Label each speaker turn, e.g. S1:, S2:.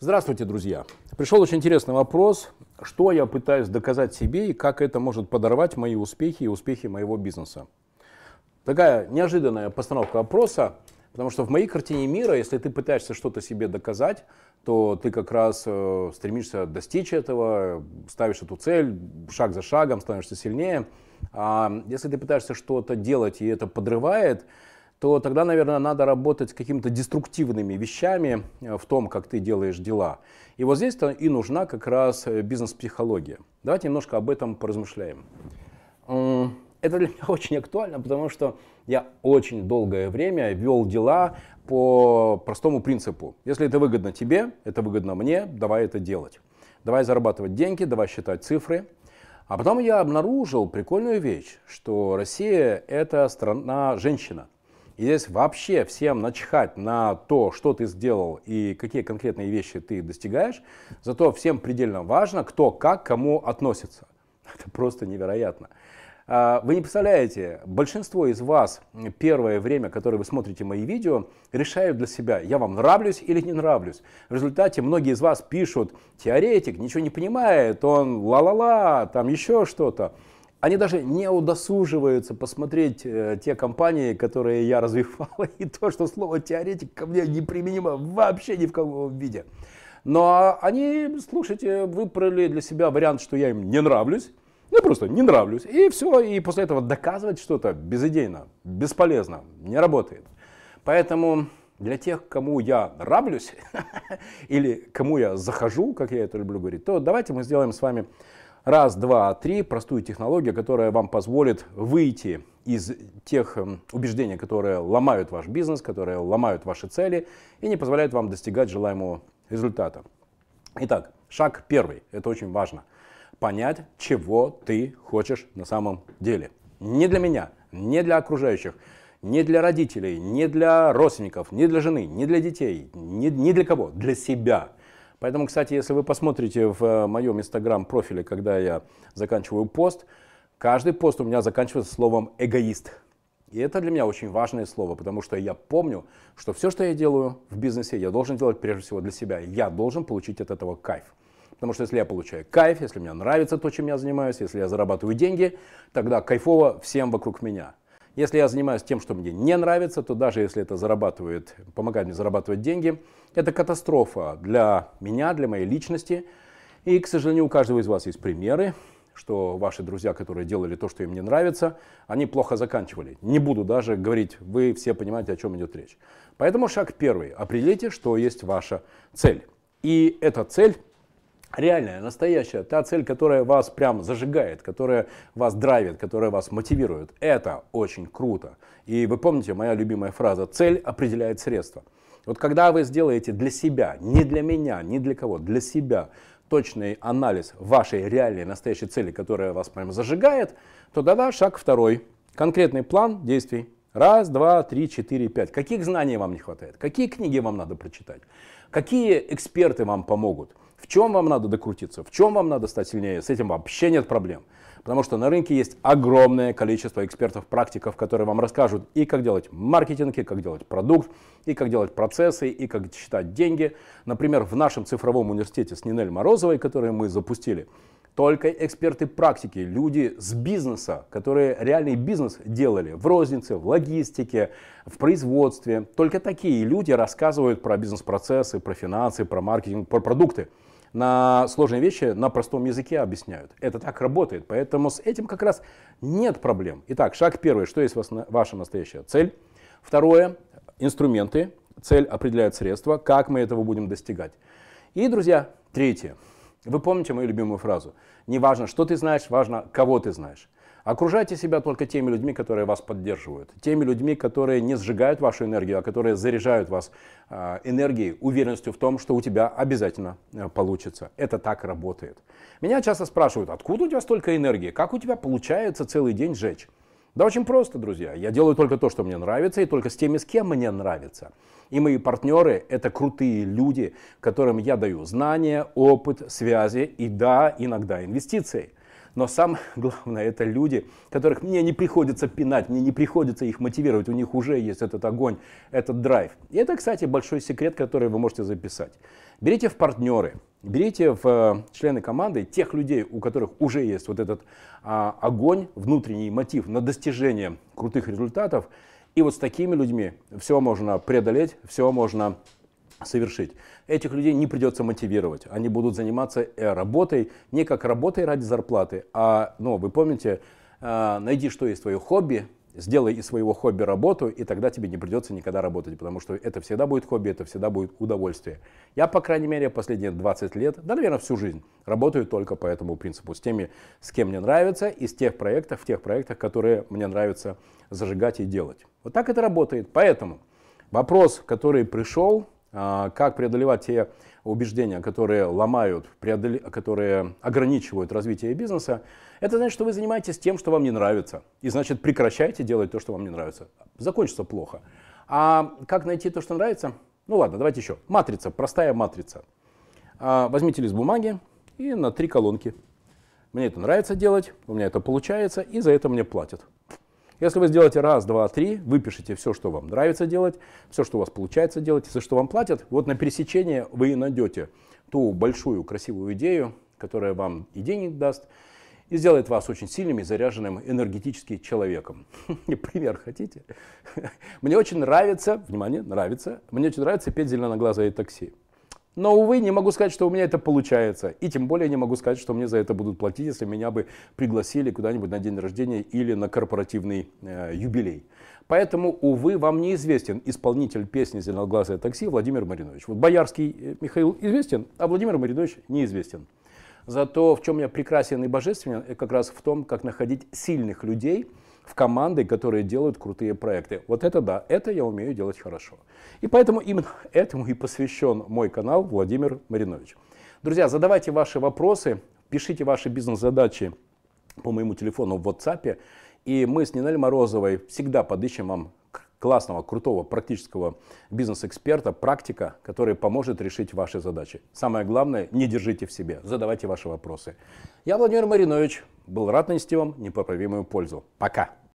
S1: Здравствуйте, друзья. Пришел очень интересный вопрос, что я пытаюсь доказать себе и как это может подорвать мои успехи и успехи моего бизнеса. Такая неожиданная постановка вопроса, потому что в моей картине мира, если ты пытаешься что-то себе доказать, то ты как раз э, стремишься достичь этого, ставишь эту цель, шаг за шагом становишься сильнее. А если ты пытаешься что-то делать и это подрывает, то тогда, наверное, надо работать с какими-то деструктивными вещами э, в том, как ты делаешь дела. И вот здесь-то и нужна как раз э, бизнес-психология. Давайте немножко об этом поразмышляем. Это для меня очень актуально, потому что я очень долгое время вел дела по простому принципу. Если это выгодно тебе, это выгодно мне, давай это делать. Давай зарабатывать деньги, давай считать цифры. А потом я обнаружил прикольную вещь, что Россия это страна женщина – и здесь вообще всем начхать на то, что ты сделал и какие конкретные вещи ты достигаешь. Зато всем предельно важно, кто как кому относится. Это просто невероятно. А, вы не представляете, большинство из вас первое время, которое вы смотрите мои видео, решают для себя, я вам нравлюсь или не нравлюсь. В результате многие из вас пишут, теоретик, ничего не понимает, он ла-ла-ла, там еще что-то они даже не удосуживаются посмотреть э, те компании, которые я развивал, и то, что слово теоретик ко мне неприменимо вообще ни в каком виде. Но они, слушайте, выбрали для себя вариант, что я им не нравлюсь, ну просто не нравлюсь, и все, и после этого доказывать что-то безыдейно, бесполезно, не работает. Поэтому для тех, кому я нравлюсь, или кому я захожу, как я это люблю говорить, то давайте мы сделаем с вами раз, два, три, простую технологию, которая вам позволит выйти из тех эм, убеждений, которые ломают ваш бизнес, которые ломают ваши цели и не позволяют вам достигать желаемого результата. Итак, шаг первый, это очень важно. Понять, чего ты хочешь на самом деле. Не для меня, не для окружающих, не для родителей, не для родственников, не для жены, не для детей, не, не для кого, для себя. Поэтому, кстати, если вы посмотрите в э, моем инстаграм профиле, когда я заканчиваю пост, каждый пост у меня заканчивается словом эгоист. И это для меня очень важное слово, потому что я помню, что все, что я делаю в бизнесе, я должен делать прежде всего для себя. Я должен получить от этого кайф. Потому что если я получаю кайф, если мне нравится то, чем я занимаюсь, если я зарабатываю деньги, тогда кайфово всем вокруг меня. Если я занимаюсь тем, что мне не нравится, то даже если это зарабатывает, помогает мне зарабатывать деньги, это катастрофа для меня, для моей личности. И, к сожалению, у каждого из вас есть примеры, что ваши друзья, которые делали то, что им не нравится, они плохо заканчивали. Не буду даже говорить, вы все понимаете, о чем идет речь. Поэтому шаг первый. Определите, что есть ваша цель. И эта цель реальная, настоящая, та цель, которая вас прям зажигает, которая вас драйвит, которая вас мотивирует. Это очень круто. И вы помните, моя любимая фраза «цель определяет средства». Вот когда вы сделаете для себя, не для меня, не для кого, для себя точный анализ вашей реальной настоящей цели, которая вас прям зажигает, то тогда шаг второй. Конкретный план действий. Раз, два, три, четыре, пять. Каких знаний вам не хватает? Какие книги вам надо прочитать? Какие эксперты вам помогут? В чем вам надо докрутиться? В чем вам надо стать сильнее? С этим вообще нет проблем. Потому что на рынке есть огромное количество экспертов, практиков, которые вам расскажут и как делать маркетинг, и как делать продукт, и как делать процессы, и как считать деньги. Например, в нашем цифровом университете с Нинель Морозовой, который мы запустили, только эксперты практики, люди с бизнеса, которые реальный бизнес делали в рознице, в логистике, в производстве. Только такие люди рассказывают про бизнес-процессы, про финансы, про маркетинг, про продукты. На сложные вещи на простом языке объясняют. Это так работает, поэтому с этим как раз нет проблем. Итак, шаг первый, что есть ваша настоящая цель. Второе, инструменты. Цель определяет средства, как мы этого будем достигать. И, друзья, третье – вы помните мою любимую фразу? Не важно, что ты знаешь, важно, кого ты знаешь. Окружайте себя только теми людьми, которые вас поддерживают, теми людьми, которые не сжигают вашу энергию, а которые заряжают вас э, энергией, уверенностью в том, что у тебя обязательно э, получится. Это так работает. Меня часто спрашивают, откуда у тебя столько энергии, как у тебя получается целый день сжечь? Да очень просто, друзья. Я делаю только то, что мне нравится, и только с теми, с кем мне нравится. И мои партнеры – это крутые люди, которым я даю знания, опыт, связи и, да, иногда инвестиции. Но самое главное, это люди, которых мне не приходится пинать, мне не приходится их мотивировать, у них уже есть этот огонь, этот драйв. И это, кстати, большой секрет, который вы можете записать. Берите в партнеры, берите в э, члены команды тех людей, у которых уже есть вот этот а, огонь, внутренний мотив на достижение крутых результатов. И вот с такими людьми все можно преодолеть, все можно совершить. Этих людей не придется мотивировать. Они будут заниматься э, работой не как работой ради зарплаты, а, ну, вы помните, э, найди, что есть твое хобби, сделай из своего хобби работу, и тогда тебе не придется никогда работать, потому что это всегда будет хобби, это всегда будет удовольствие. Я, по крайней мере, последние 20 лет, да, наверное, всю жизнь работаю только по этому принципу, с теми, с кем мне нравится, из тех проектов, в тех проектах, которые мне нравится зажигать и делать. Вот так это работает. Поэтому вопрос, который пришел, как преодолевать те убеждения, которые ломают, преодол... которые ограничивают развитие бизнеса, это значит, что вы занимаетесь тем, что вам не нравится. И значит, прекращайте делать то, что вам не нравится. Закончится плохо. А как найти то, что нравится? Ну ладно, давайте еще. Матрица, простая матрица. А, возьмите лист бумаги и на три колонки. Мне это нравится делать, у меня это получается, и за это мне платят. Если вы сделаете раз, два, три, выпишите все, что вам нравится делать, все, что у вас получается делать, за что вам платят, вот на пересечение вы и найдете ту большую красивую идею, которая вам и денег даст, и сделает вас очень сильным и заряженным энергетически человеком. Пример хотите? Мне очень нравится, внимание, нравится, мне очень нравится петь зеленоглазое такси. Но, увы, не могу сказать, что у меня это получается. И тем более не могу сказать, что мне за это будут платить, если меня бы пригласили куда-нибудь на день рождения или на корпоративный э, юбилей. Поэтому, увы, вам неизвестен исполнитель песни «Зеленоглазое такси» Владимир Маринович. Вот Боярский э, Михаил известен, а Владимир Маринович неизвестен. Зато в чем я прекрасен и божественен, это как раз в том, как находить сильных людей – в команды, которые делают крутые проекты. Вот это да, это я умею делать хорошо. И поэтому именно этому и посвящен мой канал Владимир Маринович. Друзья, задавайте ваши вопросы, пишите ваши бизнес-задачи по моему телефону в WhatsApp, и мы с Нинель Морозовой всегда подыщем вам классного, крутого, практического бизнес-эксперта, практика, который поможет решить ваши задачи. Самое главное, не держите в себе, задавайте ваши вопросы. Я Владимир Маринович, был рад нанести вам непоправимую пользу. Пока!